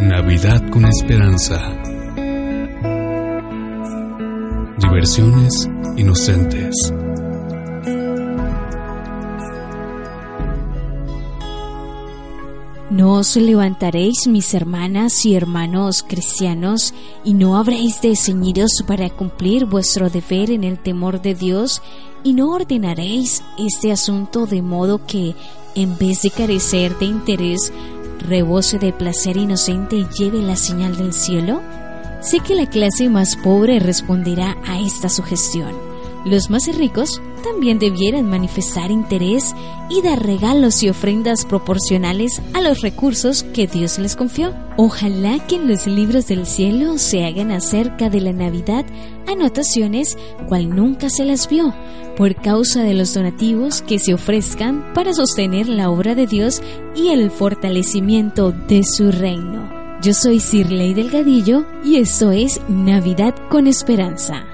Navidad con esperanza. Diversiones inocentes. No os levantaréis, mis hermanas y hermanos cristianos, y no habréis de ceñiros para cumplir vuestro deber en el temor de Dios, y no ordenaréis este asunto de modo que, en vez de carecer de interés, rebose de placer inocente y lleve la señal del cielo? Sé que la clase más pobre responderá a esta sugestión. Los más ricos también debieran manifestar interés y dar regalos y ofrendas proporcionales a los recursos que Dios les confió. Ojalá que en los libros del cielo se hagan acerca de la Navidad anotaciones cual nunca se las vio, por causa de los donativos que se ofrezcan para sostener la obra de Dios y el fortalecimiento de su reino. Yo soy Sirley Delgadillo y esto es Navidad con Esperanza.